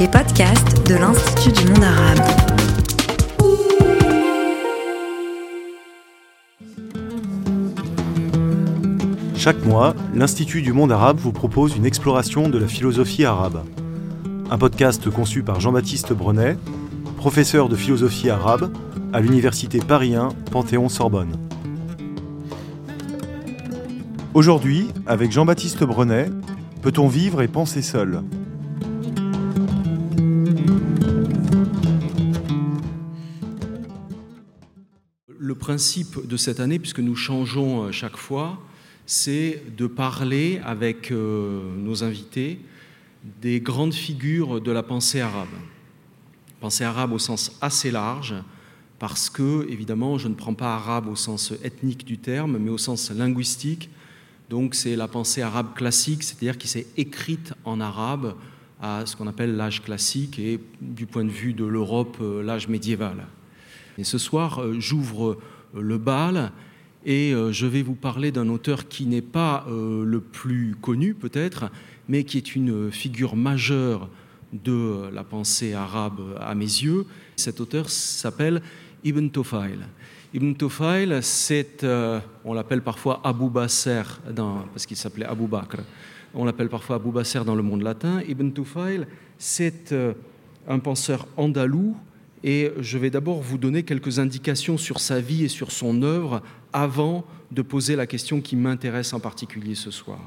les podcasts de l'Institut du monde arabe. Chaque mois, l'Institut du monde arabe vous propose une exploration de la philosophie arabe. Un podcast conçu par Jean-Baptiste Brenet, professeur de philosophie arabe à l'Université Paris 1 Panthéon-Sorbonne. Aujourd'hui, avec Jean-Baptiste Brenet, peut-on vivre et penser seul? Principe de cette année, puisque nous changeons euh, chaque fois, c'est de parler avec euh, nos invités des grandes figures de la pensée arabe. Pensée arabe au sens assez large, parce que, évidemment, je ne prends pas arabe au sens ethnique du terme, mais au sens linguistique. Donc, c'est la pensée arabe classique, c'est-à-dire qui s'est écrite en arabe à ce qu'on appelle l'âge classique et, du point de vue de l'Europe, euh, l'âge médiéval. Et ce soir, j'ouvre le bal et euh, je vais vous parler d'un auteur qui n'est pas euh, le plus connu peut-être, mais qui est une figure majeure de la pensée arabe à mes yeux. Cet auteur s'appelle Ibn Tufayl. Ibn Tufayl, c'est, euh, on l'appelle parfois Abu Basser, parce qu'il s'appelait Abu Bakr. On l'appelle parfois Abu Basser dans le monde latin. Ibn Tufayl, c'est un penseur andalou et je vais d'abord vous donner quelques indications sur sa vie et sur son œuvre avant de poser la question qui m'intéresse en particulier ce soir.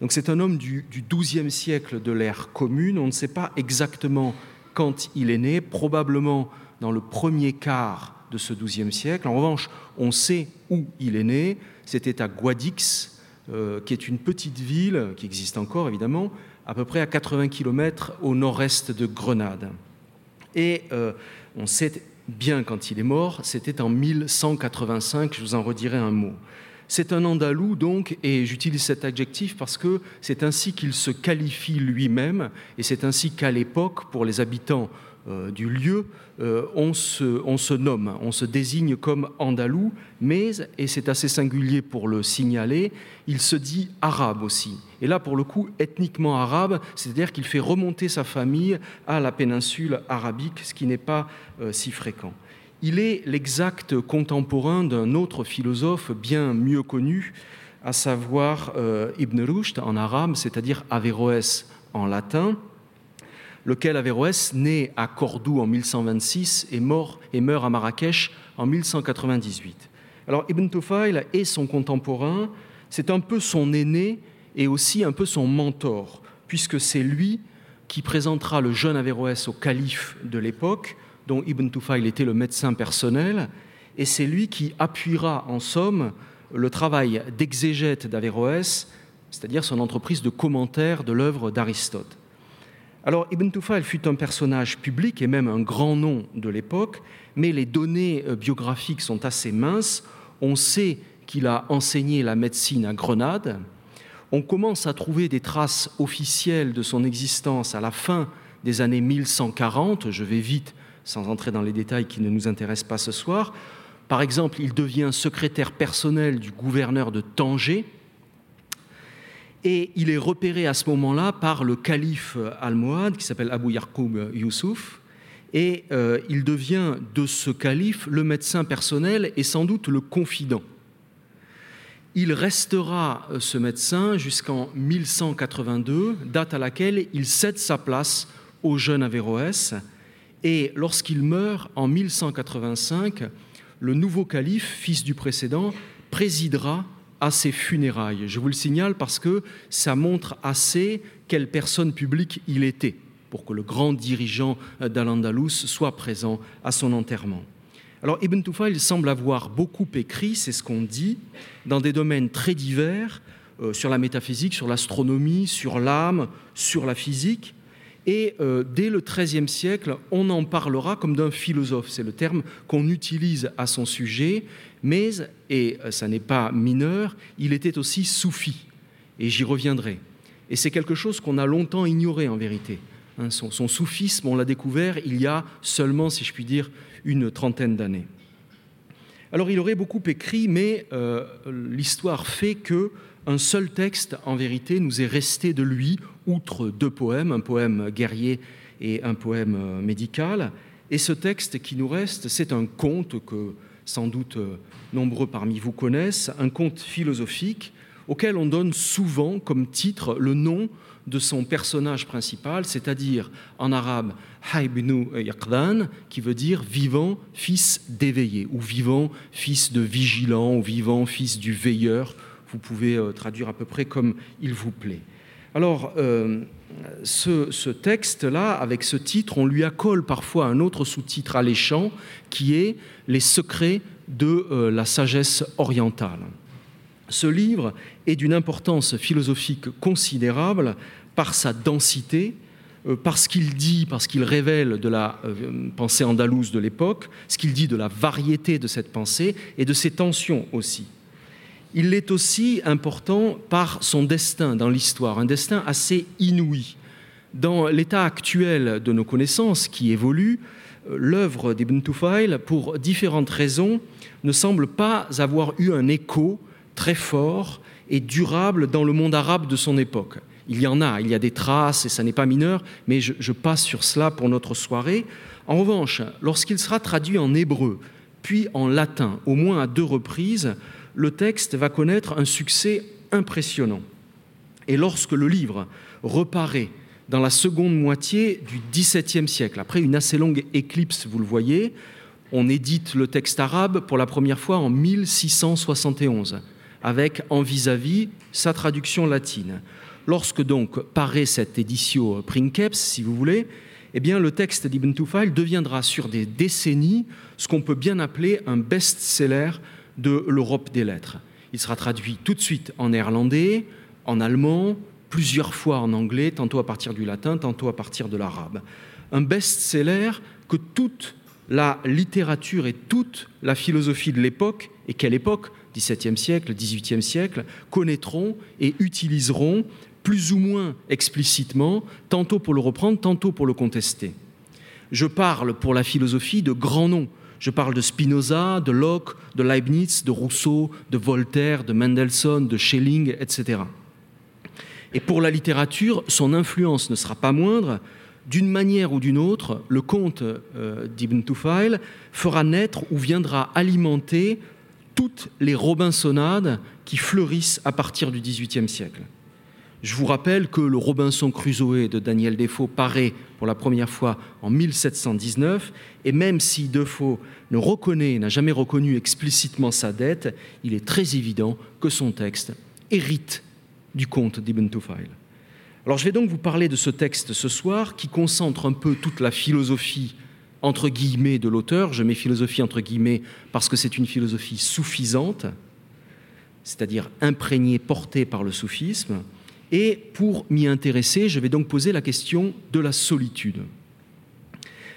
Donc c'est un homme du, XIIe siècle de l'ère commune. On ne sait pas exactement quand il est né, probablement dans le premier quart de ce XIIe siècle. En revanche, on sait où il est né. C'était à Guadix, euh, qui est une petite ville qui existe encore évidemment, à peu près à 80 km au nord-est de Grenade. Et euh, on sait bien quand il est mort, c'était en 1185, je vous en redirai un mot. C'est un Andalou donc, et j'utilise cet adjectif parce que c'est ainsi qu'il se qualifie lui-même, et c'est ainsi qu'à l'époque, pour les habitants du lieu, euh, on, se, nomme, on se désigne comme andalou, mais, et c'est assez singulier pour le signaler, il se dit arabe aussi. Et là, pour le coup, ethniquement arabe, c'est-à-dire qu'il fait remonter sa famille à la péninsule arabique, ce qui n'est pas euh, si fréquent. Il est l'exact contemporain d'un autre philosophe bien mieux connu, à savoir Ibn Rushd en arabe, c'est-à-dire Averroès en latin, lequel Averroès, né à Cordoue en 1126, est mort et meurt à Marrakech en 1198. Alors Ibn Tufayl est son contemporain, c'est un peu son aîné et aussi un peu son mentor, puisque c'est lui qui présentera le jeune Averroès au calife de l'époque, dont Ibn Tufayl était le médecin personnel, et c'est lui qui appuiera en somme le travail d'exégète d'Averroès, c'est-à-dire son entreprise de commentaire de l'œuvre d'Aristote. Alors Ibn Tufayl fut un personnage public et même un grand nom de l'époque, mais les données euh, biographiques sont assez minces. On sait qu'il a enseigné la médecine à Grenade. On commence à trouver des traces officielles de son existence à la fin des années 1140. Je vais vite, sans entrer dans les détails qui ne nous intéressent pas ce soir. Par exemple, il devient secrétaire personnel du gouverneur de Tanger, et il est repéré à ce moment-là par le calife almohade qui s'appelle Abu Yarkoub Youssouf. Et euh, il devient de ce calife le médecin personnel et sans doute le confident. Il restera euh, ce médecin jusqu'en 1182, date à laquelle il cède sa place au jeune Averroès. Et lorsqu'il meurt en 1185, le nouveau calife, fils du précédent, présidera à ses funérailles. Je vous le signale parce que ça montre assez quelle personne publique il était pour que le grand dirigeant d'Al-Andalus soit présent à son enterrement. Alors Ibn Tufayl semble avoir beaucoup écrit, c'est ce qu'on dit, dans des domaines très divers, euh, sur la métaphysique, sur l'astronomie, sur l'âme, sur la physique. Et euh, dès le XIIIe siècle, on en parlera comme d'un philosophe. C'est le terme qu'on utilise à son sujet mais, et euh, ça n'est pas mineur, il était aussi soufi, et j'y reviendrai. Et c'est quelque chose qu'on a longtemps ignoré en vérité. Hein. son, soufisme, on l'a découvert il y a seulement, si je puis dire, une trentaine d'années. Alors il aurait beaucoup écrit, mais euh, l'histoire fait que un seul texte, en vérité, nous est resté de lui, outre deux poèmes, un poème guerrier et un poème médical. Et ce texte qui nous reste, c'est un conte que sans doute nombreux parmi vous connaissent, un conte philosophique auquel on donne souvent comme titre le nom de son personnage principal, c'est-à-dire en arabe Haibnu Yaqdan, qui veut dire vivant fils d'éveillé, ou vivant fils de vigilant, ou vivant fils du veilleur. Vous pouvez euh, traduire à peu près comme il vous plaît. Alors, euh, ce, texte-là, avec ce titre, on lui accole parfois un autre sous-titre alléchant qui est Les secrets de euh, la sagesse orientale. Ce livre est d'une importance philosophique considérable par sa densité, euh, parce qu'il dit, parce qu'il révèle de la pensée andalouse de l'époque, ce qu'il dit de la variété de cette pensée et de ses tensions aussi. Il l'est aussi important par son destin dans l'histoire, un destin assez inouï. Dans l'état actuel de nos connaissances qui évolue, l'œuvre d'Ibn Tufail, pour différentes raisons, ne semble pas avoir eu un écho très fort et durable dans le monde arabe de son époque. Il y en a, il y a des traces et ça n'est pas mineur, mais je, passe sur cela pour notre soirée. En revanche, lorsqu'il sera traduit en hébreu, puis en latin, au moins à deux reprises, le texte va connaître un succès impressionnant. Et lorsque le livre reparaît dans la seconde moitié du XVIIe siècle, après une assez longue éclipse, vous le voyez, on édite le texte arabe pour la première fois en 1671, avec en vis-à-vis sa traduction latine. Lorsque donc paraît cette édition Princeps, si vous voulez, eh bien, le texte d'Ibn Tufail deviendra sur des décennies ce qu'on peut bien appeler un best-seller de l'Europe des lettres. Il sera traduit tout de suite en néerlandais, en allemand, plusieurs fois en anglais, tantôt à partir du latin, tantôt à partir de l'arabe. Un best-seller que toute la littérature et toute la philosophie de l'époque, et quelle époque, XVIIe siècle, XVIIIe siècle, connaîtront et utiliseront plus ou moins explicitement, tantôt pour le reprendre, tantôt pour le contester. Je parle pour la philosophie de grands noms. Je parle de Spinoza, de Locke, de Leibniz, de Rousseau, de Voltaire, de Mendelssohn, de Schelling, etc. Et pour la littérature, son influence ne sera pas moindre. D'une manière ou d'une autre, le conte euh, d'Ibn Tufail fera naître ou viendra alimenter toutes les Robinsonades qui fleurissent à partir du XVIIIe siècle. Je vous rappelle que le Robinson Crusoe de Daniel Defoe paraît pour la première fois en 1719, et même si Defoe ne reconnaît, n'a jamais reconnu explicitement sa dette, il est très évident que son texte hérite du conte d'Ibn Tufail. Alors je vais donc vous parler de ce texte ce soir qui concentre un peu toute la philosophie entre guillemets de l'auteur. Je mets philosophie entre guillemets parce que c'est une philosophie suffisante, c'est-à-dire imprégnée, portée par le soufisme. Et pour m'y intéresser, je vais donc poser la question de la solitude.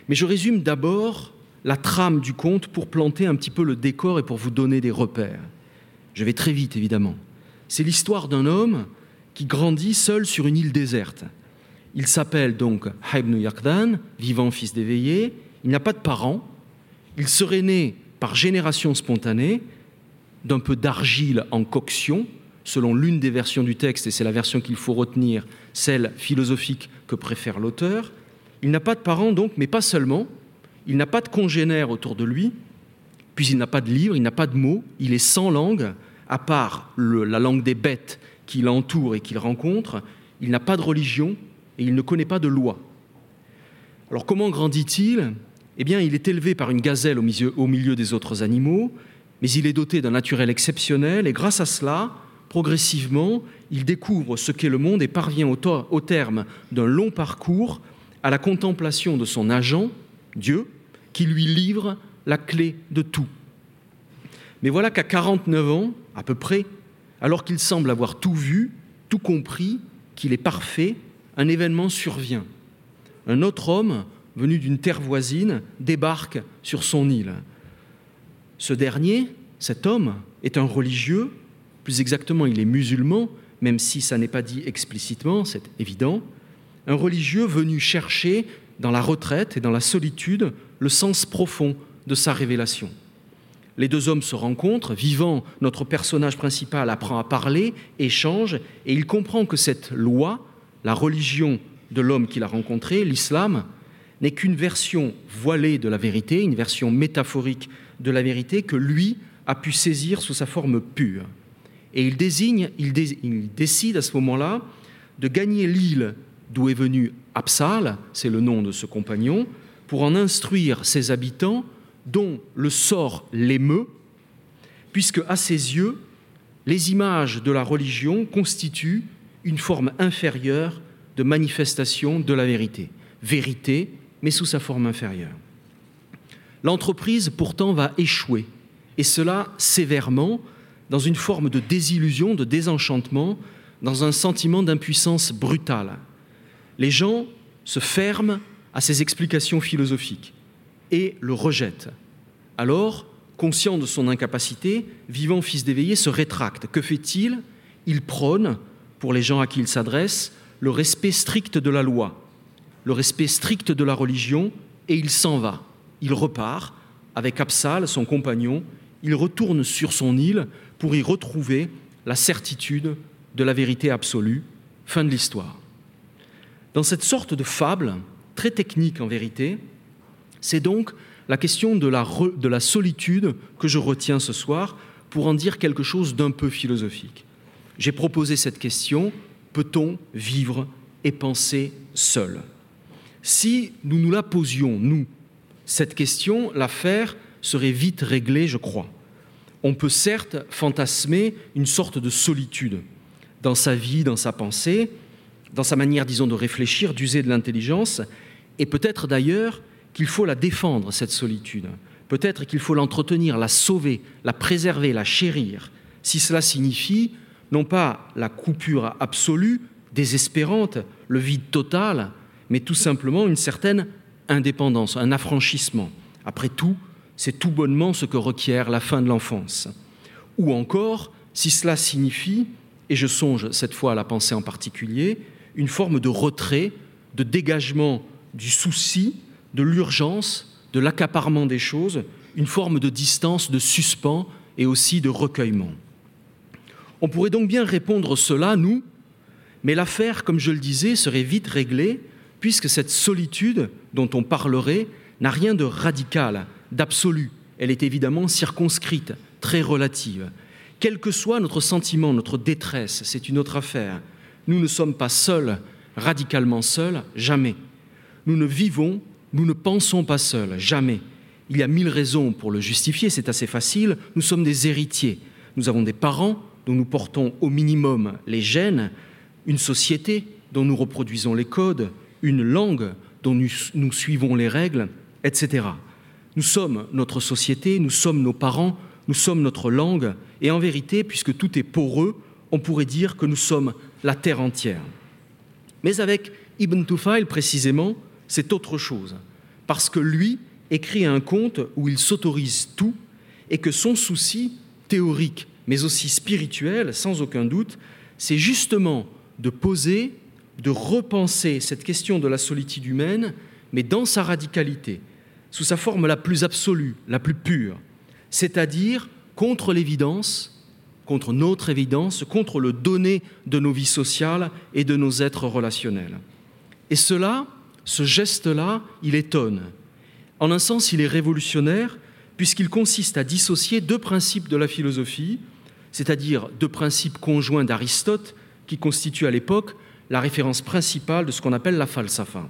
Mais je résume d'abord la trame du conte pour planter un petit peu le décor et pour vous donner des repères. Je vais très vite, évidemment. C'est l'histoire d'un homme qui grandit seul sur une île déserte. Il s'appelle donc Haibnu Yakdan, vivant fils d'éveillé. Il n'a pas de parents. Il serait né par génération spontanée d'un peu d'argile en coction, selon l'une des versions du texte, et c'est la version qu'il faut retenir, celle philosophique que préfère l'auteur. Il n'a pas de parents donc, mais pas seulement. Il n'a pas de congénères autour de lui, puis il n'a pas de livre, il n'a pas de mots, il est sans langue, à part la langue des bêtes qui l'entoure et qu'il rencontre, il n'a pas de religion et il ne connaît pas de loi. Alors comment grandit-il? Eh bien, il est élevé par une gazelle au milieu, au milieu des autres animaux, mais il est doté d'un naturel exceptionnel et grâce à cela, progressivement, il découvre ce qu'est le monde et parvient au, terme d'un long parcours à la contemplation de son agent, Dieu, qui lui livre la clé de tout. Mais voilà qu'à 49 ans, à peu près, alors qu'il semble avoir tout vu, tout compris, qu'il est parfait, un événement survient. Un autre homme, venu d'une terre voisine, débarque sur son île. Ce dernier, cet homme, est un religieux, plus exactement il est musulman, même si ça n'est pas dit explicitement, c'est évident, un religieux venu chercher dans la retraite et dans la solitude le sens profond de sa révélation. Les deux hommes se rencontrent, vivant, notre personnage principal apprend à parler, échange, et il comprend que cette loi, la religion de l'homme qu'il a rencontré, l'islam, n'est qu'une version voilée de la vérité, une version métaphorique de la vérité que lui a pu saisir sous sa forme pure. Et il désigne, il, décide à ce moment-là de gagner l'île d'où est venu Absal, c'est le nom de ce compagnon, pour en instruire ses habitants dont le sort l'émeut, puisque à ses yeux, les images de la religion constituent une forme inférieure de manifestation de la vérité. Vérité, mais sous sa forme inférieure. L'entreprise pourtant va échouer, et cela sévèrement, dans une forme de désillusion, de désenchantement, dans un sentiment d'impuissance brutale. Les gens se ferment à ces explications philosophiques et le rejettent. Alors, conscient de son incapacité, vivant fils d'éveillé se rétracte. Que fait-il? Il prône, pour les gens à qui il s'adresse, le respect strict de la loi, le respect strict de la religion, et il s'en va. Il repart avec Absal, son compagnon, il retourne sur son île pour y retrouver la certitude de la vérité absolue. Fin de l'histoire. Dans cette sorte de fable, très technique en vérité, c'est donc la question de la, de la solitude que je retiens ce soir pour en dire quelque chose d'un peu philosophique. J'ai proposé cette question, peut-on vivre et penser seul? Si nous nous la posions, nous, cette question, l'affaire serait vite réglée, je crois. On peut certes fantasmer une sorte de solitude dans sa vie, dans sa pensée, dans sa manière, disons, de réfléchir, d'user de l'intelligence, et peut-être d'ailleurs qu'il faut la défendre, cette solitude. Peut-être qu'il faut l'entretenir, la sauver, la préserver, la chérir, si cela signifie non pas la coupure absolue, désespérante, le vide total, mais tout simplement une certaine indépendance, un affranchissement. Après tout, c'est tout bonnement ce que requiert la fin de l'enfance. Ou encore, si cela signifie, et je songe cette fois à la pensée en particulier, une forme de retrait, de dégagement du souci, de l'urgence, de l'accaparement des choses, une forme de distance, de suspens et aussi de recueillement. On pourrait donc bien répondre cela, nous, mais l'affaire, comme je le disais, serait vite réglée, puisque cette solitude dont on parlerait n'a rien de radical, d'absolu. Elle est évidemment circonscrite, très relative. Quel que soit notre sentiment, notre détresse, c'est une autre affaire. Nous ne sommes pas seuls, radicalement seuls, jamais. Nous ne vivons, nous ne pensons pas seuls, jamais. Il y a mille raisons pour le justifier, c'est assez facile. Nous sommes des héritiers. Nous avons des parents dont nous portons au minimum les gènes, une société dont nous reproduisons les codes, une langue dont nous, suivons les règles, etc. Nous sommes notre société, nous sommes nos parents, nous sommes notre langue, et en vérité, puisque tout est poreux, on pourrait dire que nous sommes la terre entière. Mais avec Ibn Tufail, précisément, c'est autre chose, parce que lui écrit un conte où il s'autorise tout et que son souci théorique, mais aussi spirituel, sans aucun doute, c'est justement de poser, de repenser cette question de la solitude humaine, mais dans sa radicalité, sous sa forme la plus absolue, la plus pure, c'est-à-dire contre l'évidence, contre notre évidence, contre le donné de nos vies sociales et de nos êtres relationnels. Et cela, ce geste-là, il étonne. En un sens, il est révolutionnaire, puisqu'il consiste à dissocier deux principes de la philosophie, c'est-à-dire deux principes conjoints d'Aristote, qui constituent à l'époque la référence principale de ce qu'on appelle la falsafa.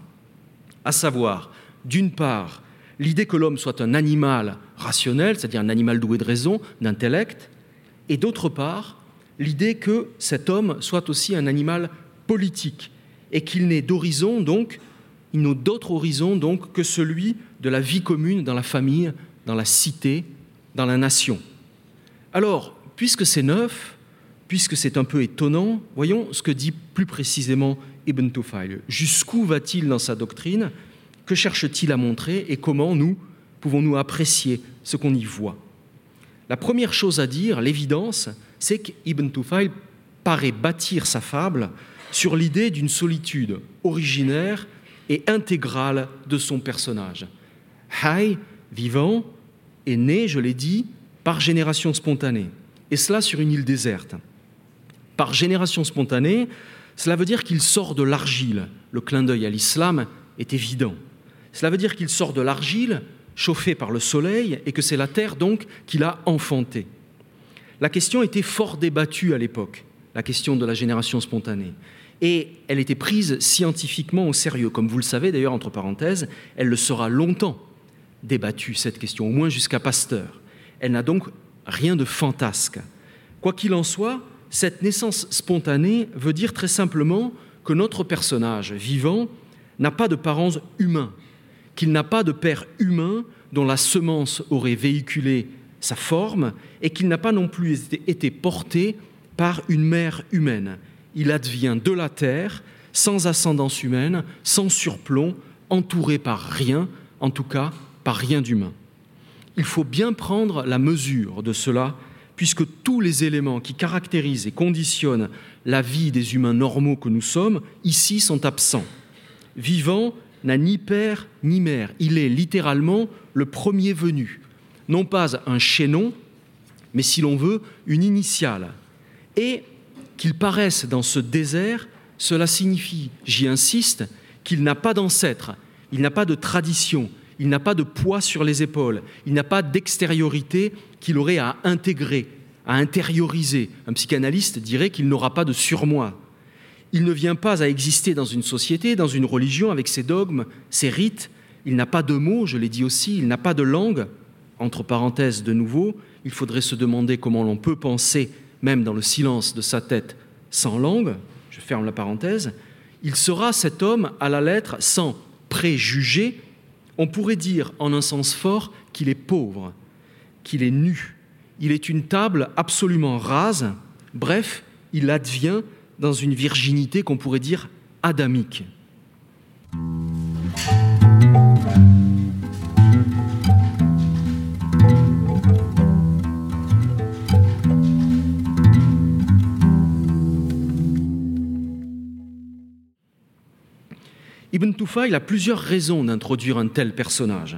À savoir, d'une part, l'idée que l'homme soit un animal rationnel, c'est-à-dire un animal doué de raison, d'intellect, et d'autre part, l'idée que cet homme soit aussi un animal politique, et qu'il n'ait d'horizon donc il n'a d'autre horizon donc que celui de la vie commune dans la famille, dans la cité, dans la nation. Alors, puisque c'est neuf, puisque c'est un peu étonnant, voyons ce que dit plus précisément Ibn Tufayl. Jusqu'où va-t-il dans sa doctrine Que cherche-t-il à montrer Et comment nous pouvons-nous apprécier ce qu'on y voit? La première chose à dire, l'évidence, c'est qu'Ibn Tufayl paraît bâtir sa fable sur l'idée d'une solitude originaire et intégrale de son personnage. Hay, vivant, est né, je l'ai dit, par génération spontanée, et cela sur une île déserte. Par génération spontanée, cela veut dire qu'il sort de l'argile. Le clin d'œil à l'islam est évident. Cela veut dire qu'il sort de l'argile, chauffé par le soleil, et que c'est la terre donc qu'il a enfanté. La question était fort débattue à l'époque, la question de la génération spontanée. Et elle était prise scientifiquement au sérieux. Comme vous le savez d'ailleurs, entre parenthèses, elle le sera longtemps débattue, cette question, au moins jusqu'à Pasteur. Elle n'a donc rien de fantasque. Quoi qu'il en soit, cette naissance spontanée veut dire très simplement que notre personnage vivant n'a pas de parents humains, qu'il n'a pas de père humain dont la semence aurait véhiculé sa forme et qu'il n'a pas non plus été porté par une mère humaine. Il advient de la terre, sans ascendance humaine, sans surplomb, entouré par rien, en tout cas par rien d'humain. Il faut bien prendre la mesure de cela, puisque tous les éléments qui caractérisent et conditionnent la vie des humains normaux que nous sommes, ici, sont absents. Vivant n'a ni père ni mère. Il est littéralement le premier venu. Non pas un chaînon, mais si l'on veut, une initiale. Et qu'il paraisse dans ce désert, cela signifie, j'y insiste, qu'il n'a pas d'ancêtre, il n'a pas de tradition, il n'a pas de poids sur les épaules, il n'a pas d'extériorité qu'il aurait à intégrer, à intérioriser. Un psychanalyste dirait qu'il n'aura pas de surmoi. Il ne vient pas à exister dans une société, dans une religion, avec ses dogmes, ses rites. Il n'a pas de mots, je l'ai dit aussi, il n'a pas de langue. Entre parenthèses, de nouveau, il faudrait se demander comment l'on peut penser, même dans le silence de sa tête, sans langue. Je ferme la parenthèse. Il sera cet homme à la lettre sans préjugés. On pourrait dire en un sens fort qu'il est pauvre, qu'il est nu. Il est une table absolument rase. Bref, il advient dans une virginité qu'on pourrait dire adamique. Ibn Tufail a plusieurs raisons d'introduire un tel personnage,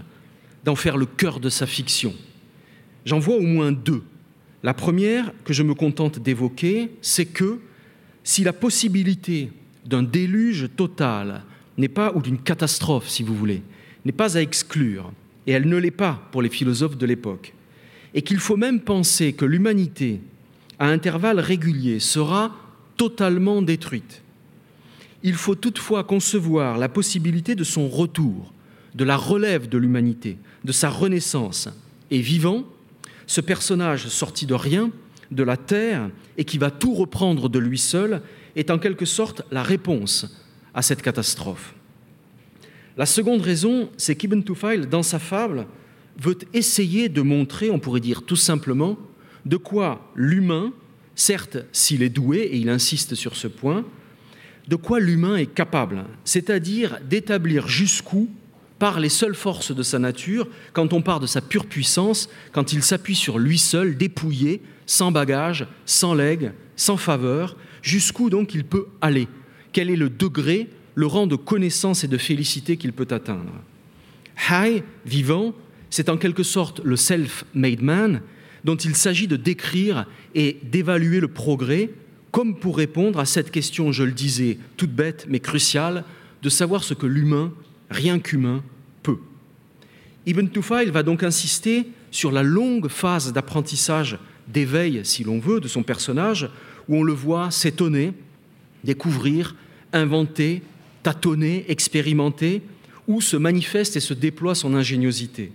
d'en faire le cœur de sa fiction. J'en vois au moins deux. La première, que je me contente d'évoquer, c'est que si la possibilité d'un déluge total n'est pas, ou d'une catastrophe, si vous voulez, n'est pas à exclure, et elle ne l'est pas pour les philosophes de l'époque, et qu'il faut même penser que l'humanité, à intervalles réguliers, sera totalement détruite, il faut toutefois concevoir la possibilité de son retour, de la relève de l'humanité, de sa renaissance. Et vivant, ce personnage sorti de rien, de la terre, et qui va tout reprendre de lui seul, est en quelque sorte la réponse à cette catastrophe. La seconde raison, c'est qu'Ibn Tufail, dans sa fable, veut essayer de montrer, on pourrait dire tout simplement, de quoi l'humain, certes s'il est doué, et il insiste sur ce point, de quoi l'humain est capable, c'est-à-dire d'établir jusqu'où, par les seules forces de sa nature, quand on part de sa pure puissance, quand il s'appuie sur lui seul, dépouillé, sans bagage, sans legs, sans faveur, jusqu'où donc il peut aller, quel est le degré, le rang de connaissance et de félicité qu'il peut atteindre? High, vivant, c'est en quelque sorte le self-made man dont il s'agit de décrire et d'évaluer le progrès, comme pour répondre à cette question, je le disais, toute bête mais cruciale, de savoir ce que l'humain, rien qu'humain, peut. Ibn Tufail va donc insister sur la longue phase d'apprentissage, d'éveil, si l'on veut, de son personnage, où on le voit s'étonner, découvrir, inventer, tâtonner, expérimenter, où se manifeste et se déploie son ingéniosité.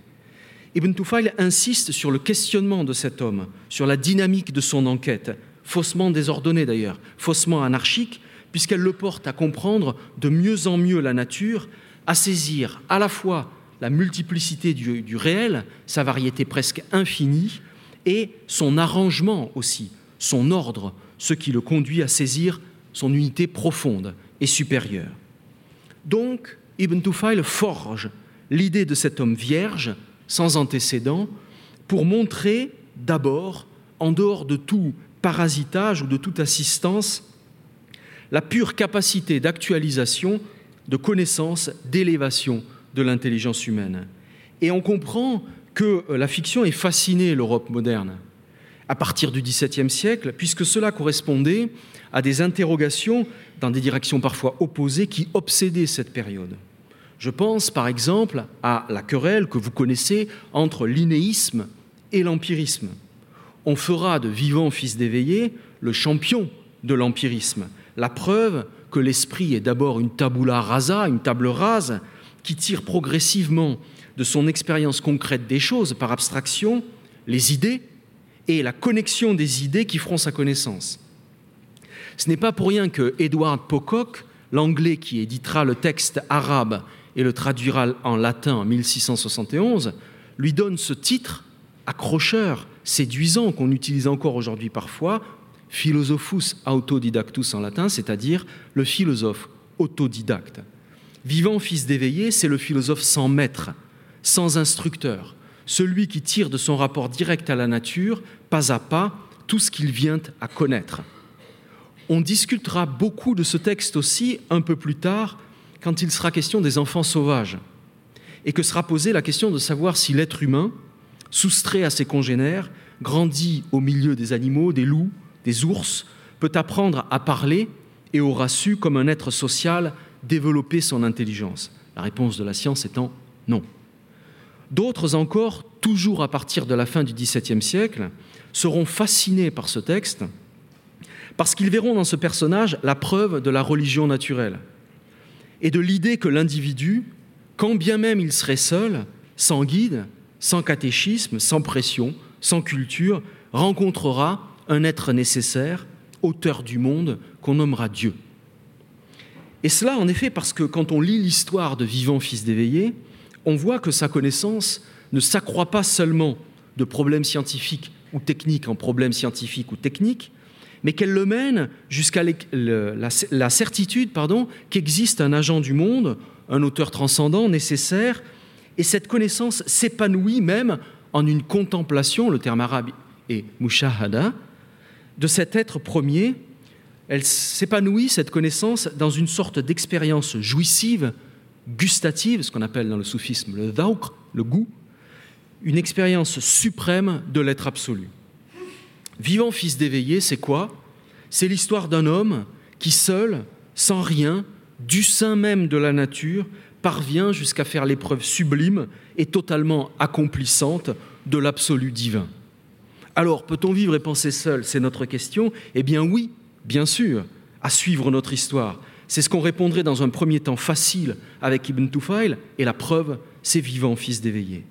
Ibn Tufail insiste sur le questionnement de cet homme, sur la dynamique de son enquête, faussement désordonnée d'ailleurs, faussement anarchique, puisqu'elle le porte à comprendre de mieux en mieux la nature, à saisir à la fois la multiplicité du, réel, sa variété presque infinie, et son arrangement aussi, son ordre, ce qui le conduit à saisir son unité profonde et supérieure. Donc, Ibn Tufail forge l'idée de cet homme vierge, sans antécédent, pour montrer d'abord, en dehors de tout parasitage ou de toute assistance, la pure capacité d'actualisation, de connaissance, d'élévation de l'intelligence humaine. Et on comprend que euh, la fiction ait fasciné l'Europe moderne à partir du XVIIe siècle, puisque cela correspondait à des interrogations dans des directions parfois opposées qui obsédaient cette période. Je pense par exemple à la querelle que vous connaissez entre l'inéisme et l'empirisme. On fera de vivant fils d'éveillé le champion de l'empirisme, la preuve que l'esprit est d'abord une tabula rasa, une table rase, qui tire progressivement de son expérience concrète des choses par abstraction les idées et la connexion des idées qui feront sa connaissance. Ce n'est pas pour rien que Edward Pocock, l'anglais qui éditera le texte arabe et le traduira en latin en 1671, lui donne ce titre accrocheur, séduisant, qu'on utilise encore aujourd'hui parfois, philosophus autodidactus en latin, c'est-à-dire le philosophe autodidacte. Vivant fils d'éveillé, c'est le philosophe sans maître, sans instructeur, celui qui tire de son rapport direct à la nature, pas à pas, tout ce qu'il vient à connaître. On discutera beaucoup de ce texte aussi un peu plus tard, quand il sera question des enfants sauvages, et que sera posée la question de savoir si l'être humain, soustrait à ses congénères, grandit au milieu des animaux, des loups, des ours, peut apprendre à parler et aura su, comme un être social, développer son intelligence La réponse de la science étant non. D'autres encore, toujours à partir de la fin du XVIIe siècle, seront fascinés par ce texte parce qu'ils verront dans ce personnage la preuve de la religion naturelle et de l'idée que l'individu, quand bien même il serait seul, sans guide, sans catéchisme, sans pression, sans culture, rencontrera un être nécessaire, auteur du monde, qu'on nommera Dieu. Et cela, en effet, parce que quand on lit l'histoire de Vivant Fils d'éveillé, on voit que sa connaissance ne s'accroît pas seulement de problèmes scientifiques ou techniques en problèmes scientifiques ou techniques, mais qu'elle le mène jusqu'à la, certitude pardon, qu'existe un agent du monde, un auteur transcendant nécessaire, et cette connaissance s'épanouit même en une contemplation, le terme arabe est mushahada, de cet être premier. Elle s'épanouit, cette connaissance, dans une sorte d'expérience jouissive gustative, ce qu'on appelle dans le soufisme le dhawq, le goût, une expérience suprême de l'être absolu. Vivant fils d'éveillé, c'est quoi? C'est l'histoire d'un homme qui seul, sans rien, du sein même de la nature, parvient jusqu'à faire l'épreuve sublime et totalement accomplissante de l'absolu divin. Alors, peut-on vivre et penser seul? C'est notre question. Eh bien oui, bien sûr, à suivre notre histoire. C'est ce qu'on répondrait dans un premier temps facile avec Ibn Tufail, et la preuve, c'est vivant fils d'éveillé.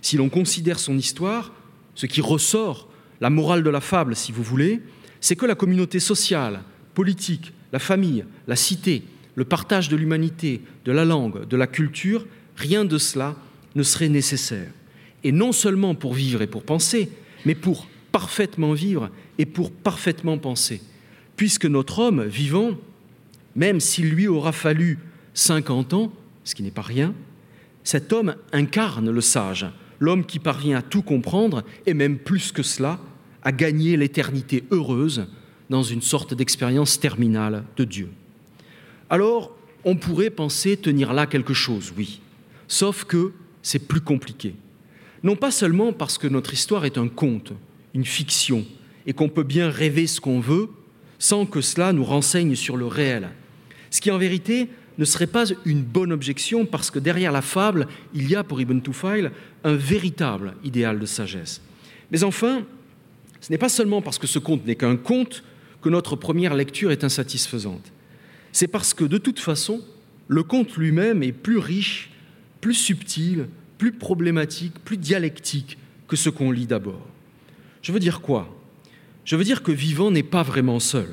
Si l'on considère son histoire, ce qui ressort, la morale de la fable, si vous voulez, c'est que la communauté sociale, politique, la famille, la cité, le partage de l'humanité, de la langue, de la culture, rien de cela ne serait nécessaire. Et non seulement pour vivre et pour penser, mais pour parfaitement vivre et pour parfaitement penser. Puisque notre homme vivant même s'il lui aura fallu 50 ans, ce qui n'est pas rien, cet homme incarne le sage, l'homme qui parvient à tout comprendre et même plus que cela, à gagner l'éternité heureuse dans une sorte d'expérience terminale de Dieu. Alors, on pourrait penser tenir là quelque chose, oui, sauf que c'est plus compliqué. Non pas seulement parce que notre histoire est un conte, une fiction, et qu'on peut bien rêver ce qu'on veut sans que cela nous renseigne sur le réel, ce qui en vérité ne serait pas une bonne objection parce que derrière la fable, il y a pour Ibn Tufail un véritable idéal de sagesse. Mais enfin, ce n'est pas seulement parce que ce conte n'est qu'un conte que notre première lecture est insatisfaisante. C'est parce que de toute façon, le conte lui-même est plus riche, plus subtil, plus problématique, plus dialectique que ce qu'on lit d'abord. Je veux dire quoi? Je veux dire que Vivant n'est pas vraiment seul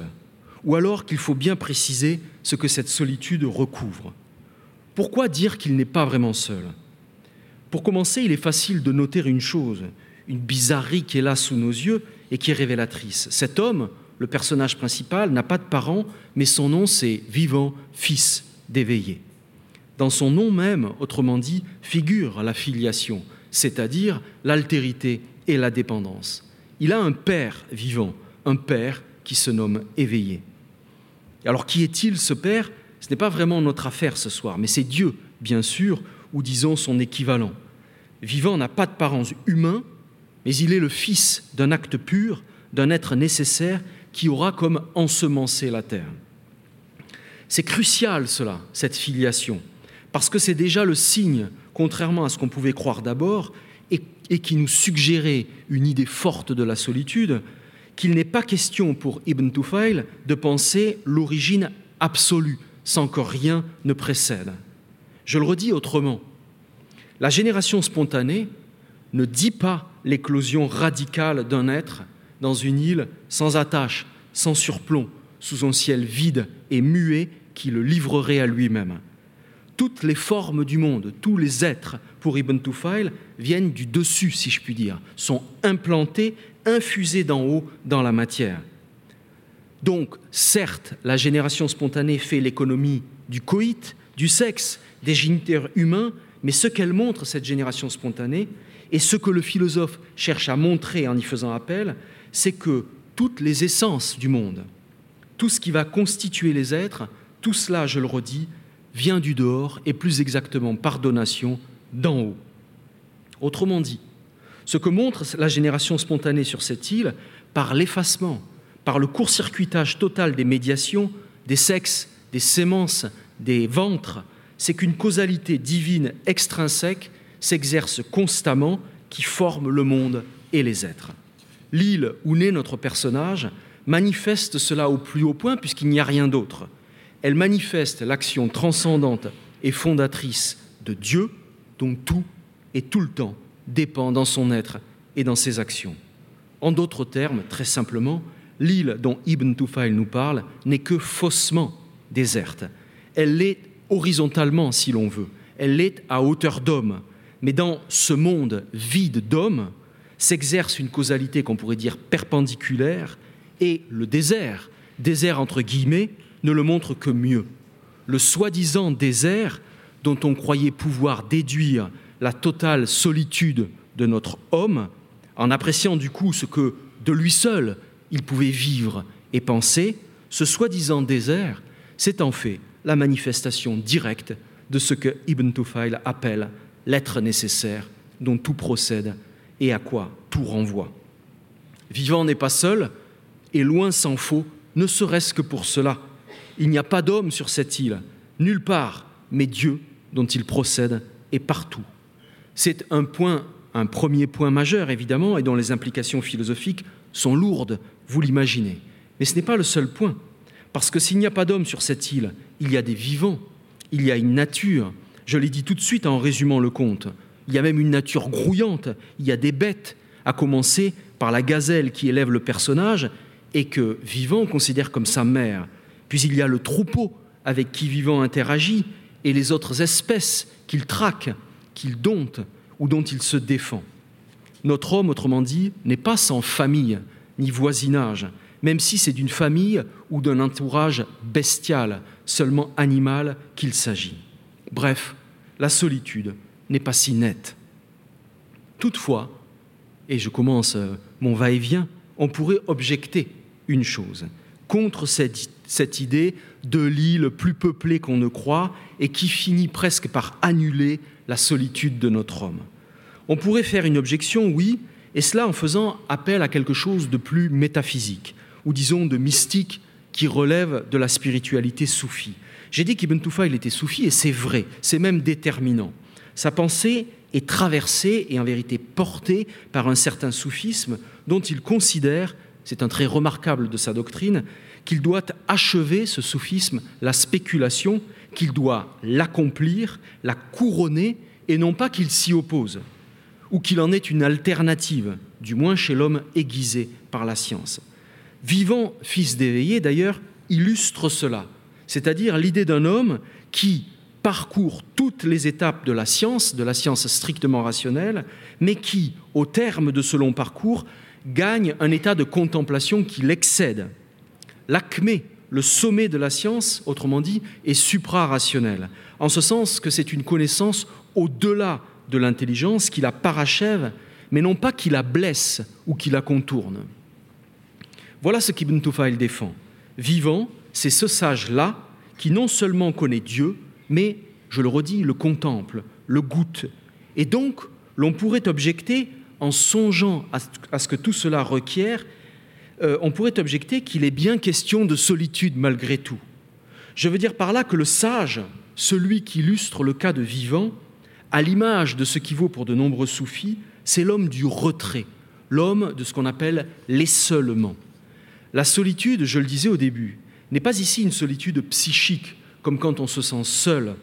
ou alors qu'il faut bien préciser ce que cette solitude recouvre. Pourquoi dire qu'il n'est pas vraiment seul? Pour commencer, il est facile de noter une chose, une bizarrerie qui est là sous nos yeux et qui est révélatrice. Cet homme, le personnage principal, n'a pas de parents, mais son nom c'est vivant, fils d'éveillé. Dans son nom même, autrement dit, figure la filiation, c'est-à-dire l'altérité et la dépendance. Il a un père vivant, un père qui se nomme éveillé. Alors qui est-il ce Père? Ce n'est pas vraiment notre affaire ce soir, mais c'est Dieu, bien sûr, ou disons son équivalent. Vivant n'a pas de parents humains, mais il est le fils d'un acte pur, d'un être nécessaire qui aura comme ensemencé la terre. C'est crucial cela, cette filiation, parce que c'est déjà le signe, contrairement à ce qu'on pouvait croire d'abord, et, qui nous suggérait une idée forte de la solitude, qu'il n'est pas question pour Ibn Tufail de penser l'origine absolue, sans que rien ne précède. Je le redis autrement. La génération spontanée ne dit pas l'éclosion radicale d'un être dans une île sans attache, sans surplomb, sous un ciel vide et muet qui le livrerait à lui-même. Toutes les formes du monde, tous les êtres, pour Ibn Tufail, viennent du dessus, si je puis dire, sont implantés, infusés d'en haut dans la matière. Donc, certes, la génération spontanée fait l'économie du coït, du sexe, des géniteurs humains, mais ce qu'elle montre, cette génération spontanée, et ce que le philosophe cherche à montrer en y faisant appel, c'est que toutes les essences du monde, tout ce qui va constituer les êtres, tout cela, je le redis, vient du dehors et plus exactement par donation d'en haut. Autrement dit, ce que montre la génération spontanée sur cette île, par l'effacement, par le court-circuitage total des médiations, des sexes, des sémences, des ventres, c'est qu'une causalité divine extrinsèque s'exerce constamment qui forme le monde et les êtres. L'île où naît notre personnage manifeste cela au plus haut point puisqu'il n'y a rien d'autre. Elle manifeste l'action transcendante et fondatrice de Dieu dont tout et tout le temps dépend dans son être et dans ses actions. En d'autres termes, très simplement, l'île dont Ibn Tufail nous parle n'est que faussement déserte. Elle l'est horizontalement si l'on veut, elle l'est à hauteur d'homme, mais dans ce monde vide d'hommes s'exerce une causalité qu'on pourrait dire perpendiculaire, et le désert, désert entre guillemets, ne le montre que mieux. Le soi-disant désert dont on croyait pouvoir déduire la totale solitude de notre homme, en appréciant du coup ce que de lui seul il pouvait vivre et penser, ce soi-disant désert, c'est en fait la manifestation directe de ce que Ibn Tufail appelle l'être nécessaire dont tout procède et à quoi tout renvoie. Vivant n'est pas seul, et loin s'en faut, ne serait-ce que pour cela. Il n'y a pas d'homme sur cette île, nulle part, mais Dieu dont il procède est partout. C'est un point, un premier point majeur évidemment, et dont les implications philosophiques sont lourdes, vous l'imaginez. Mais ce n'est pas le seul point, parce que s'il n'y a pas d'homme sur cette île, il y a des vivants, il y a une nature, je l'ai dit tout de suite en résumant le conte. Il y a même une nature grouillante, il y a des bêtes, à commencer par la gazelle qui élève le personnage et que Vivant considère comme sa mère. Puis il y a le troupeau avec qui Vivant interagit et les autres espèces qu'il traque, qu'il dompte ou dont il se défend. Notre homme, autrement dit, n'est pas sans famille ni voisinage, même si c'est d'une famille ou d'un entourage bestial, seulement animal qu'il s'agit. Bref, la solitude n'est pas si nette. Toutefois, et je commence euh, mon va-et-vient, on pourrait objecter une chose contre cette, cette idée de l'île plus peuplée qu'on ne croit et qui finit presque par annuler la solitude de notre homme. On pourrait faire une objection, oui, et cela en faisant appel à quelque chose de plus métaphysique, ou disons de mystique qui relève de la spiritualité soufie. J'ai dit qu'Ibn il était soufi, et c'est vrai, c'est même déterminant. Sa pensée est traversée et en vérité portée par un certain soufisme dont il considère, c'est un trait remarquable de sa doctrine, qu'il doit achever ce soufisme, la spéculation, qu'il doit l'accomplir, la couronner, et non pas qu'il s'y oppose, ou qu'il en est une alternative, du moins chez l'homme aiguisé par la science. Vivant, fils d'éveillé d'ailleurs, illustre cela c'est-à-dire l'idée d'un homme qui parcourt toutes les étapes de la science, de la science strictement rationnelle, mais qui, au terme de ce long parcours, gagne un état de contemplation qui l'excède. L'acmé, le sommet de la science, autrement dit, est supra-rationnel, en ce sens que c'est une connaissance au-delà de l'intelligence qui la parachève, mais non pas qui la blesse ou qui la contourne. Voilà ce qu'Ibn Tufail défend. Vivant, c'est ce sage-là qui non seulement connaît Dieu, mais, je le redis, le contemple, le goûte. Et donc, l'on pourrait objecter, en songeant à ce que tout cela requiert, euh, on pourrait objecter qu'il est bien question de solitude malgré tout. Je veux dire par là que le sage, celui qui illustre le cas de vivant, à l'image de ce qui vaut pour de nombreux soufis, c'est l'homme du retrait, l'homme de ce qu'on appelle l'essolement. La solitude, je le disais au début, n'est pas ici une solitude psychique, comme quand on se sent seul,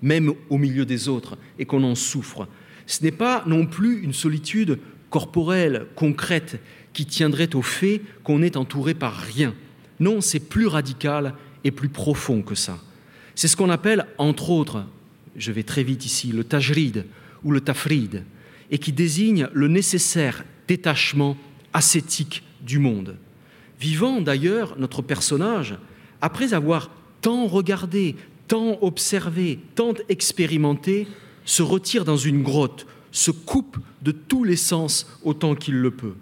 même au milieu des autres, et qu'on en souffre. Ce n'est pas non plus une solitude corporelle, concrète, qui tiendrait au fait qu'on est entouré par rien. Non, c'est plus radical et plus profond que ça. C'est ce qu'on appelle, entre autres, je vais très vite ici, le tajrid ou le tafrid, et qui désigne le nécessaire détachement ascétique du monde. Vivant d'ailleurs, notre personnage, après avoir tant regardé, tant observé, tant expérimenté, se retire dans une grotte, se coupe de tous les sens autant qu'il le peut.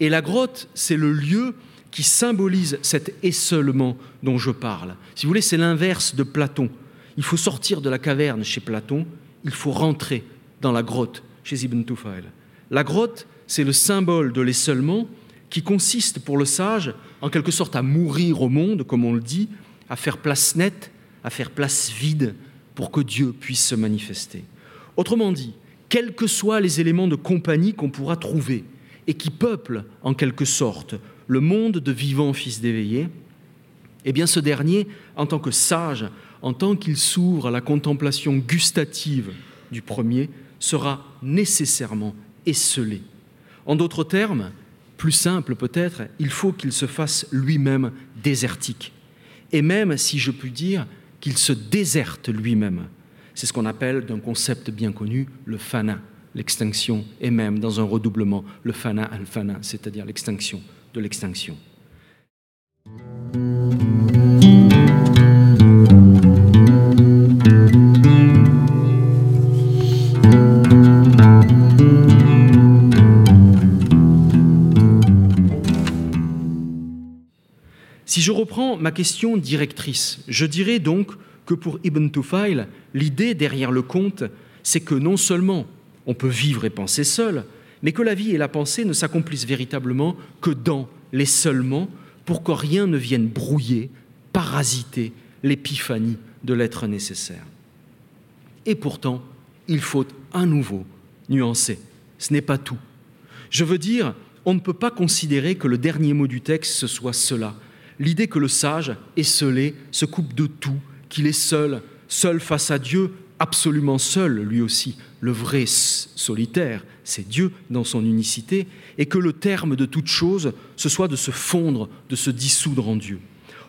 Et la grotte, c'est le lieu qui symbolise cet essolement dont je parle. Si vous voulez, c'est l'inverse de Platon. Il faut sortir de la caverne chez Platon, il faut rentrer dans la grotte chez Ibn Tufail. La grotte, c'est le symbole de l'essolement qui consiste pour le sage, en quelque sorte, à mourir au monde, comme on le dit, à faire place nette, à faire place vide pour que Dieu puisse se manifester. Autrement dit, quels que soient les éléments de compagnie qu'on pourra trouver et qui peuplent en quelque sorte le monde de vivants fils d'éveillés, eh bien ce dernier, en tant que sage, en tant qu'il s'ouvre à la contemplation gustative du premier, sera nécessairement esselé. En d'autres termes, plus simple peut-être, il faut qu'il se fasse lui-même désertique. Et même, si je puis dire, qu'il se déserte lui-même. C'est ce qu'on appelle, d'un concept bien connu, le fana, l'extinction, et même dans un redoublement, le fana al-fana, c'est-à-dire l'extinction de l'extinction. Si je reprends ma question directrice, je dirais donc que pour Ibn Tufail, l'idée derrière le conte, c'est que non seulement on peut vivre et penser seul, mais que la vie et la pensée ne s'accomplissent véritablement que dans les seulement, pour que rien ne vienne brouiller, parasiter l'épiphanie de l'être nécessaire. Et pourtant, il faut à nouveau nuancer. Ce n'est pas tout. Je veux dire, on ne peut pas considérer que le dernier mot du texte ce soit cela. L'idée que le sage, esselé, se coupe de tout, qu'il est seul, seul face à Dieu, absolument seul lui aussi, le vrai solitaire, c'est Dieu dans son unicité, et que le terme de toute chose, ce soit de se fondre, de se dissoudre en Dieu.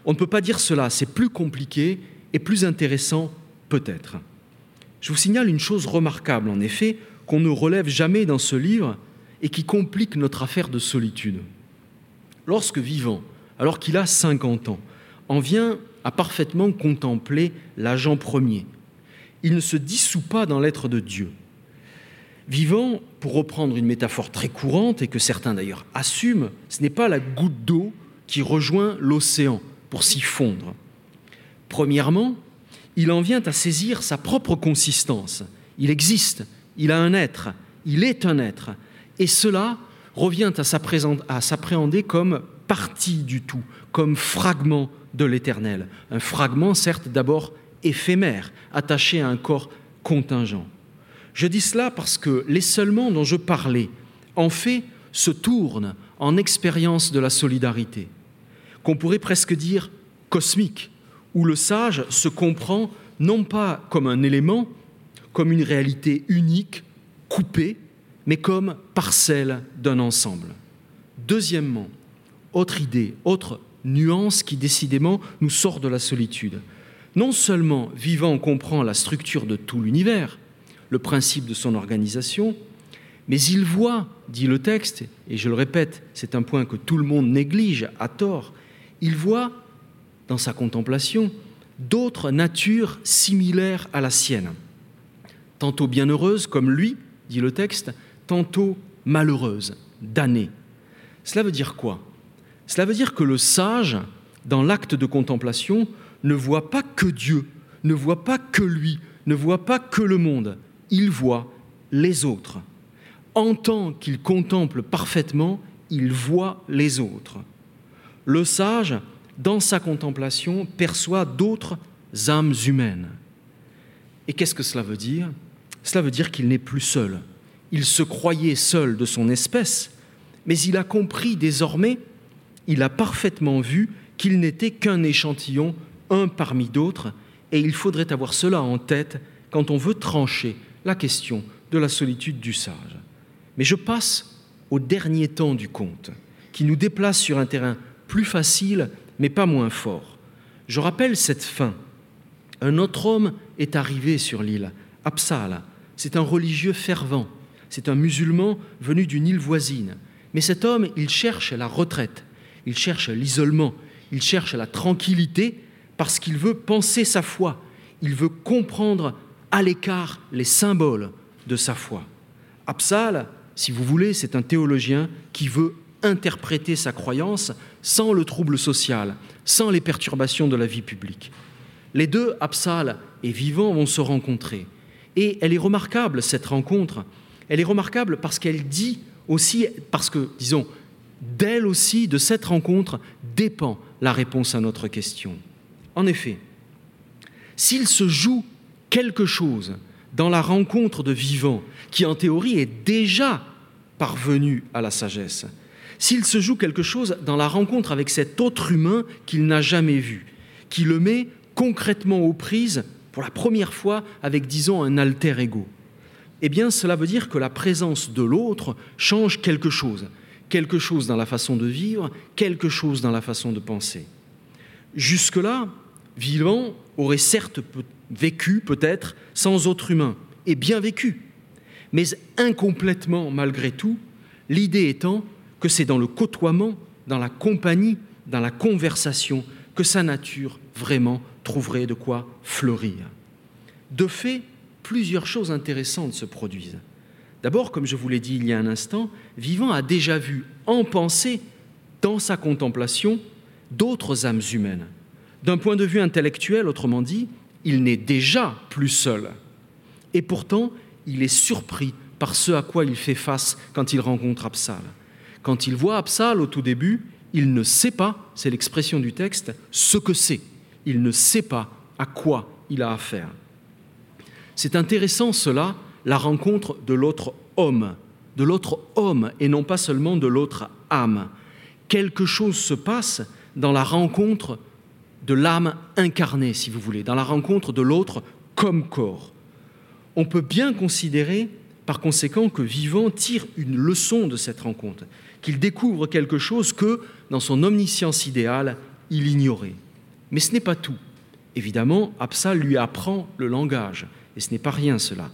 On ne peut pas dire cela, c'est plus compliqué et plus intéressant peut-être. Je vous signale une chose remarquable, en effet, qu'on ne relève jamais dans ce livre et qui complique notre affaire de solitude. Lorsque vivant, alors qu'il a 50 ans, en vient à parfaitement contempler l'agent premier, il ne se dissout pas dans l'être de Dieu. Vivant, pour reprendre une métaphore très courante et que certains d'ailleurs assument, ce n'est pas la goutte d'eau qui rejoint l'océan pour s'y fondre. Premièrement, il en vient à saisir sa propre consistance. Il existe, il a un être, il est un être. Et cela revient à s'appréhender comme partie du tout, comme fragment de l'éternel. Un fragment, certes, d'abord éphémère, attaché à un corps contingent. Je dis cela parce que les seulement dont je parlais, en fait, se tournent en expérience de la solidarité, qu'on pourrait presque dire cosmique, où le sage se comprend non pas comme un élément, comme une réalité unique, coupée, mais comme parcelle d'un ensemble. Deuxièmement, autre idée, autre nuance qui décidément nous sort de la solitude. Non seulement vivant comprend la structure de tout l'univers, le principe de son organisation, mais il voit, dit le texte, et je le répète, c'est un point que tout le monde néglige à tort, il voit dans sa contemplation d'autres natures similaires à la sienne, tantôt bienheureuses comme lui, dit le texte, tantôt malheureuses, damnées. Cela veut dire quoi? Cela veut dire que le sage, dans l'acte de contemplation, ne voit pas que Dieu, ne voit pas que lui, ne voit pas que le monde, il voit les autres. En tant qu'il contemple parfaitement, il voit les autres. Le sage, dans sa contemplation, perçoit d'autres âmes humaines. Et qu'est-ce que cela veut dire? Cela veut dire qu'il n'est plus seul. Il se croyait seul de son espèce, mais il a compris désormais, il a parfaitement vu qu'il n'était qu'un échantillon, un parmi d'autres, et il faudrait avoir cela en tête quand on veut trancher la question de la solitude du sage. Mais je passe au dernier temps du conte, qui nous déplace sur un terrain plus facile, mais pas moins fort. Je rappelle cette fin. Un autre homme est arrivé sur l'île, Absal. C'est un religieux fervent. C'est un musulman venu d'une île voisine. Mais cet homme, il cherche la retraite, il cherche l'isolement, il cherche la tranquillité parce qu'il veut penser sa foi, il veut comprendre à l'écart les symboles de sa foi. Absal, si vous voulez, c'est un théologien qui veut interpréter sa croyance sans le trouble social, sans les perturbations de la vie publique. Les deux, Absal et Vivant, vont se rencontrer. Et elle est remarquable, cette rencontre. Elle est remarquable parce qu'elle dit aussi, parce que, disons, d'elle aussi, de cette rencontre, dépend la réponse à notre question. En effet, s'il se joue quelque chose dans la rencontre de vivant, qui en théorie est déjà parvenu à la sagesse, s'il se joue quelque chose dans la rencontre avec cet autre humain qu'il n'a jamais vu, qui le met concrètement aux prises pour la première fois avec, disons, un alter ego, eh bien cela veut dire que la présence de l'autre change quelque chose, quelque chose dans la façon de vivre, quelque chose dans la façon de penser. Jusque-là, vivant aurait certes vécu peut-être sans autre humain, et bien vécu, mais incomplètement malgré tout, l'idée étant que c'est dans le côtoiement, dans la compagnie, dans la conversation, que sa nature vraiment trouverait de quoi fleurir. De fait, plusieurs choses intéressantes se produisent. D'abord, comme je vous l'ai dit il y a un instant, Vivant a déjà vu en pensée, dans sa contemplation, d'autres âmes humaines. D'un point de vue intellectuel, autrement dit, il n'est déjà plus seul. Et pourtant, il est surpris par ce à quoi il fait face quand il rencontre Absal. Quand il voit Absal au tout début, il ne sait pas, c'est l'expression du texte, ce que c'est. Il ne sait pas à quoi il a affaire. C'est intéressant cela, la rencontre de l'autre homme, de l'autre homme et non pas seulement de l'autre âme. Quelque chose se passe dans la rencontre l'âme incarnée, si vous voulez, dans la rencontre de l'autre comme corps. On peut bien considérer, par conséquent, que Vivant tire une leçon de cette rencontre, qu'il découvre quelque chose que, dans son omniscience idéale, il ignorait. Mais ce n'est pas tout. Évidemment, Absal lui apprend le langage, et ce n'est pas rien cela.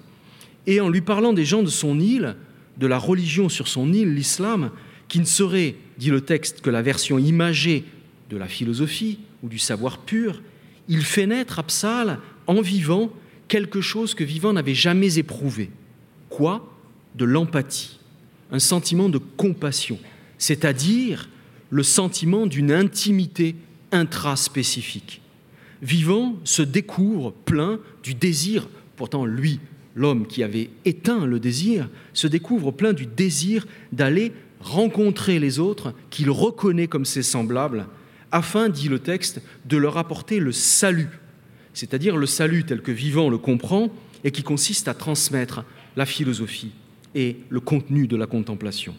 Et en lui parlant des gens de son île, de la religion sur son île, l'islam, qui ne serait, dit le texte, que la version imagée de la philosophie ou du savoir pur, il fait naître Absal en vivant quelque chose que vivant n'avait jamais éprouvé. Quoi? De l'empathie, un sentiment de compassion, c'est-à-dire le sentiment d'une intimité intraspécifique. Vivant se découvre plein du désir, pourtant lui, l'homme qui avait éteint le désir, se découvre plein du désir d'aller rencontrer les autres qu'il reconnaît comme ses semblables, afin, dit le texte, de leur apporter le salut, c'est-à-dire le salut tel que Vivant le comprend et qui consiste à transmettre la philosophie et le contenu de la contemplation.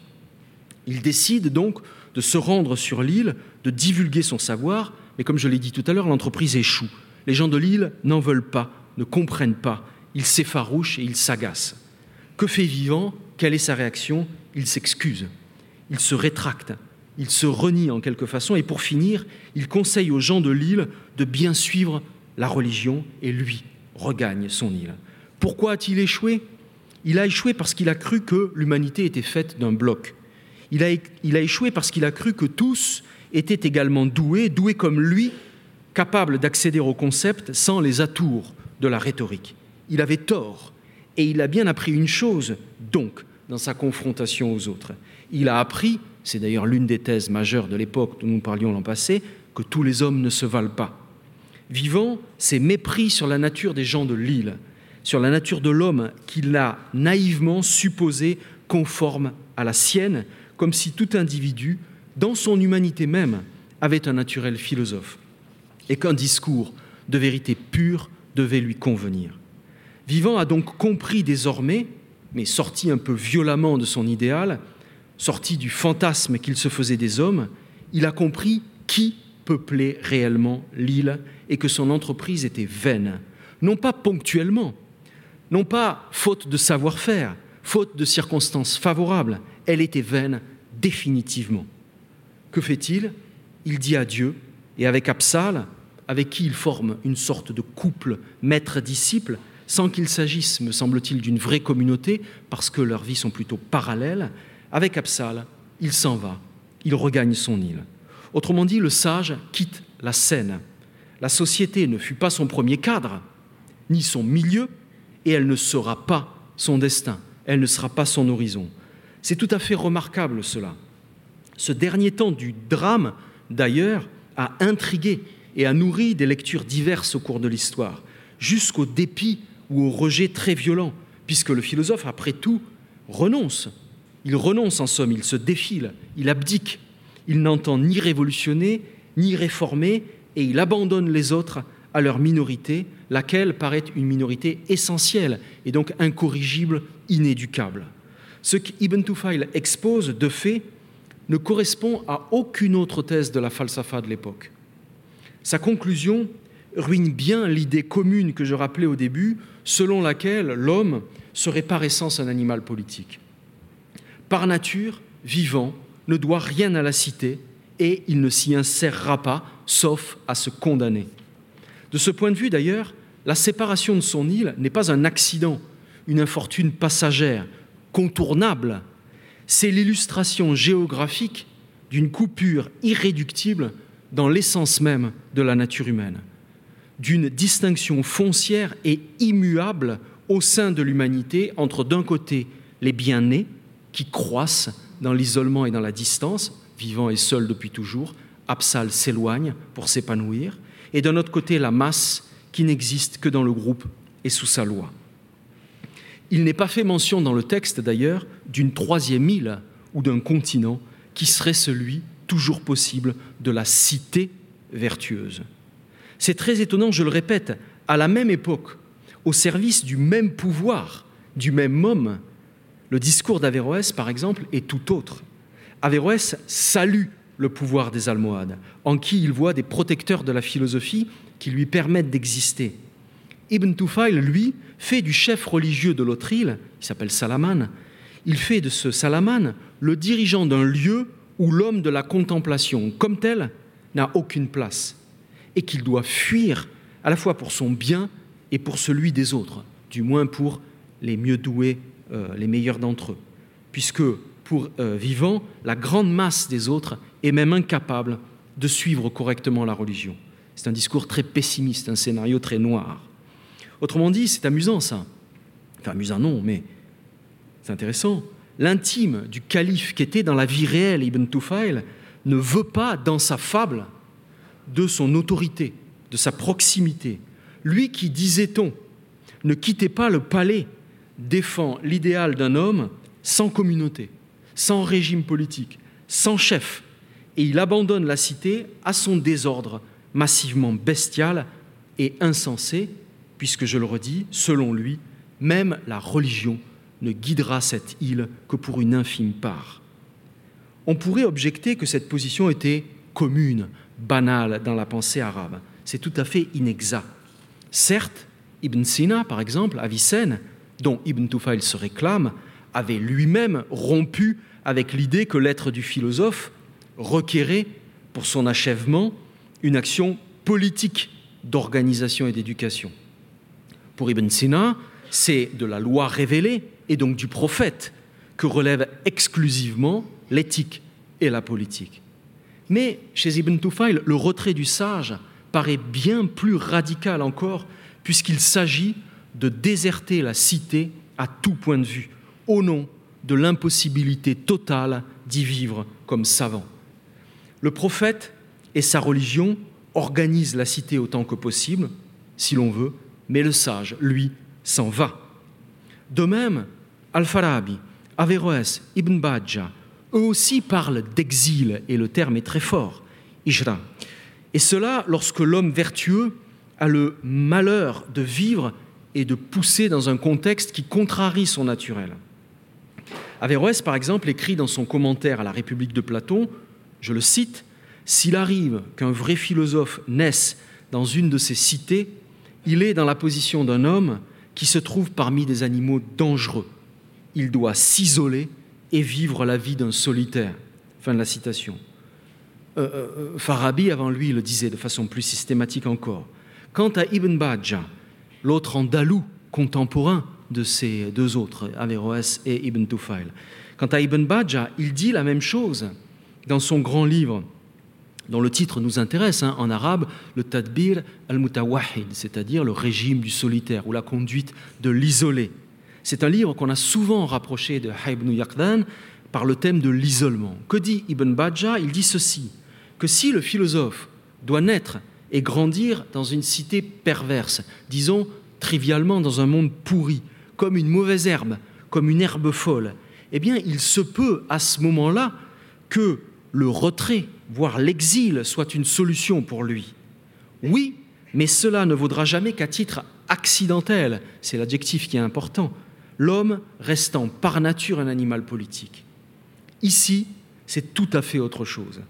Il décide donc de se rendre sur l'île, de divulguer son savoir, mais comme je l'ai dit tout à l'heure, l'entreprise échoue. Les gens de l'île n'en veulent pas, ne comprennent pas, ils s'effarouchent et ils s'agacent. Que fait Vivant? Quelle est sa réaction? Il s'excuse, il se rétracte, il se renie en quelque façon, et pour finir, il conseille aux gens de l'île de bien suivre la religion, et lui regagne son île. Pourquoi a-t-il échoué? Il a échoué parce qu'il a cru que l'humanité était faite d'un bloc. Il a, échoué parce qu'il a cru que tous étaient également doués, doués comme lui, capables d'accéder au concept sans les atours de la rhétorique. Il avait tort, et il a bien appris une chose, donc, dans sa confrontation aux autres. Il a appris c'est d'ailleurs l'une des thèses majeures de l'époque dont nous parlions l'an passé, que tous les hommes ne se valent pas. Vivant, c'est mépris sur la nature des gens de l'île, sur la nature de l'homme qu'il a naïvement supposé conforme à la sienne, comme si tout individu, dans son humanité même, avait un naturel philosophe, et qu'un discours de vérité pure devait lui convenir. Vivant a donc compris désormais, mais sorti un peu violemment de son idéal, sorti du fantasme qu'il se faisait des hommes, il a compris qui peuplait réellement l'île et que son entreprise était vaine, non pas ponctuellement, non pas faute de savoir-faire, faute de circonstances favorables, elle était vaine définitivement. Que fait-il? Il dit adieu, et avec Absal, avec qui il forme une sorte de couple maître-disciple, sans qu'il s'agisse, me semble-t-il, d'une vraie communauté, parce que leurs vies sont plutôt parallèles, avec Absal, il s'en va, il regagne son île. Autrement dit, le sage quitte la scène. La société ne fut pas son premier cadre, ni son milieu, et elle ne sera pas son destin, elle ne sera pas son horizon. C'est tout à fait remarquable cela. Ce dernier temps du drame, d'ailleurs, a intrigué et a nourri des lectures diverses au cours de l'histoire, jusqu'au dépit ou au rejet très violent, puisque le philosophe, après tout, renonce. Il renonce en somme, il se défile, il abdique, il n'entend ni révolutionner, ni réformer, et il abandonne les autres à leur minorité, laquelle paraît une minorité essentielle et donc incorrigible, inéducable. Ce qu'Ibn Tufail expose, de fait, ne correspond à aucune autre thèse de la falsafa de l'époque. Sa conclusion ruine bien l'idée commune que je rappelais au début, selon laquelle l'homme serait par essence un animal politique. Par nature, vivant, ne doit rien à la cité et il ne s'y insérera pas, sauf à se condamner. De ce point de vue, d'ailleurs, la séparation de son île n'est pas un accident, une infortune passagère, contournable. C'est l'illustration géographique d'une coupure irréductible dans l'essence même de la nature humaine, d'une distinction foncière et immuable au sein de l'humanité entre d'un côté les bien-nés qui croissent dans l'isolement et dans la distance, vivant et seul depuis toujours, Absal s'éloigne pour s'épanouir, et d'un autre côté la masse qui n'existe que dans le groupe et sous sa loi. Il n'est pas fait mention dans le texte d'ailleurs d'une troisième île ou d'un continent qui serait celui toujours possible de la cité vertueuse. C'est très étonnant, je le répète, à la même époque, au service du même pouvoir, du même homme, le discours d'Averroès, par exemple, est tout autre. Averroès salue le pouvoir des Almohades, en qui il voit des protecteurs de la philosophie qui lui permettent d'exister. Ibn Tufail, lui, fait du chef religieux de l'autre île, il s'appelle Salaman, il fait de ce Salaman le dirigeant d'un lieu où l'homme de la contemplation, comme tel, n'a aucune place, et qu'il doit fuir à la fois pour son bien et pour celui des autres, du moins pour les mieux doués, euh, les meilleurs d'entre eux, puisque pour euh, vivant, la grande masse des autres est même incapable de suivre correctement la religion. C'est un discours très pessimiste, un scénario très noir. Autrement dit, c'est amusant ça. Enfin, amusant non, mais c'est intéressant. L'intime du calife qui était dans la vie réelle, Ibn Tufail, ne veut pas, dans sa fable, de son autorité, de sa proximité. Lui qui, disait-on, ne quittait pas le palais, défend l'idéal d'un homme sans communauté, sans régime politique, sans chef, et il abandonne la cité à son désordre massivement bestial et insensé, puisque, je le redis, selon lui, même la religion ne guidera cette île que pour une infime part. On pourrait objecter que cette position était commune, banale dans la pensée arabe. C'est tout à fait inexact. Certes, Ibn Sina, par exemple, Avicenne, dont Ibn Tufail se réclame, avait lui-même rompu avec l'idée que l'être du philosophe requérait pour son achèvement une action politique d'organisation et d'éducation. Pour Ibn Sina, c'est de la loi révélée et donc du prophète que relèvent exclusivement l'éthique et la politique. Mais chez Ibn Tufail, le retrait du sage paraît bien plus radical encore, puisqu'il s'agit de déserter la cité à tout point de vue, au nom de l'impossibilité totale d'y vivre comme savant. Le prophète et sa religion organisent la cité autant que possible, si l'on veut, mais le sage, lui, s'en va. De même, Al-Farabi, Averroès, Ibn Bajjah, eux aussi parlent d'exil, et le terme est très fort, Ijra. Et cela lorsque l'homme vertueux a le malheur de vivre et de pousser dans un contexte qui contrarie son naturel. Averroès, par exemple, écrit dans son commentaire à la République de Platon, je le cite, S'il arrive qu'un vrai philosophe naisse dans une de ces cités, il est dans la position d'un homme qui se trouve parmi des animaux dangereux. Il doit s'isoler et vivre la vie d'un solitaire. Fin de la citation. Euh, euh, euh, Farabi, avant lui, le disait de façon plus systématique encore. Quant à Ibn Bajjah, l'autre andalou contemporain de ces deux autres, Averroès et Ibn Tufail, quant à Ibn Bajjah, il dit la même chose dans son grand livre dont le titre nous intéresse, hein, en arabe, le Tadbir al-Mutawahid, c'est-à-dire le régime du solitaire ou la conduite de l'isolé. C'est un livre qu'on a souvent rapproché de Ibn Yaqdan par le thème de l'isolement. Que dit Ibn Bajjah Il dit ceci que si le philosophe doit naître et grandir dans une cité perverse, disons trivialement dans un monde pourri, comme une mauvaise herbe, comme une herbe folle, eh bien il se peut à ce moment-là que le retrait, voire l'exil, soit une solution pour lui. Oui, mais cela ne vaudra jamais qu'à titre accidentel, c'est l'adjectif qui est important, l'homme restant par nature un animal politique. Ici, c'est tout à fait autre chose.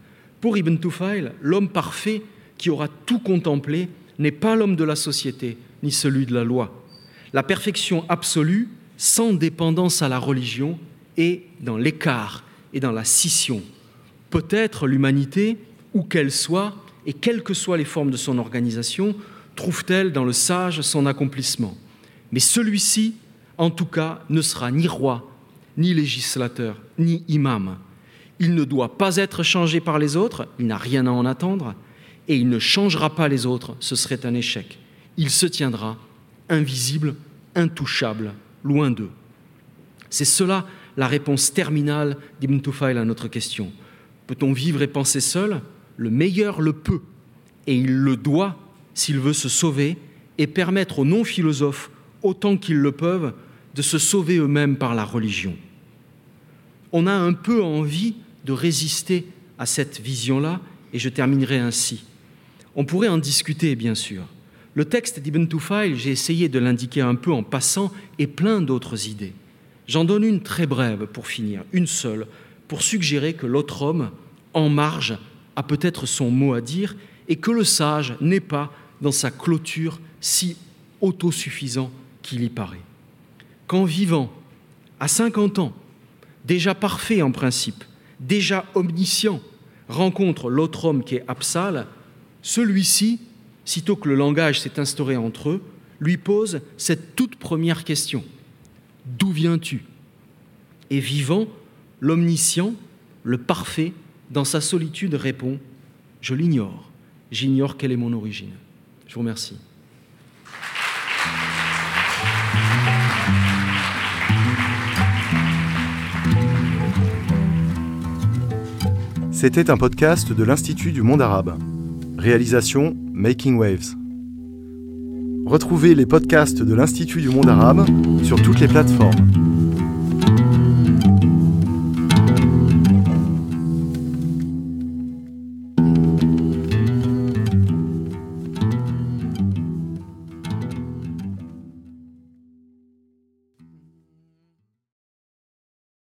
Pour Ibn Tufail, l'homme parfait qui aura tout contemplé n'est pas l'homme de la société, ni celui de la loi. La perfection absolue, sans dépendance à la religion, est dans l'écart et dans la scission Peut-être l'humanité, où qu'elle soit, et quelles que soient les formes de son organisation, trouve-t-elle dans le sage son accomplissement. Mais celui-ci, en tout cas, ne sera ni roi, ni législateur, ni imam. Il ne doit pas être changé par les autres, il n'a rien à en attendre, et il ne changera pas les autres, ce serait un échec. Il se tiendra invisible, intouchable, loin d'eux. C'est cela la réponse terminale d'Ibn Tufail à notre question. Peut-on vivre et penser seul? Le meilleur le peut, et il le doit s'il veut se sauver et permettre aux non-philosophes, autant qu'ils le peuvent, de se sauver eux-mêmes par la religion. On a un peu envie de résister à cette vision-là, et je terminerai ainsi. On pourrait en discuter, bien sûr. Le texte d'Ibn Tufail, j'ai essayé de l'indiquer un peu en passant, et plein d'autres idées. J'en donne une très brève pour finir, une seule, pour suggérer que l'autre homme, en marge, a peut-être son mot à dire et que le sage n'est pas dans sa clôture si autosuffisant qu'il y paraît. Quand vivant, à 50 ans, déjà parfait en principe, déjà omniscient, rencontre l'autre homme qui est absal, celui-ci, sitôt que le langage s'est instauré entre eux, lui pose cette toute première question. D'où viens-tu? Et vivant, L'omniscient, le parfait, dans sa solitude répond Je l'ignore, j'ignore quelle est mon origine. Je vous remercie. C'était un podcast de l'Institut du monde arabe. Réalisation Making Waves. Retrouvez les podcasts de l'Institut du monde arabe sur toutes les plateformes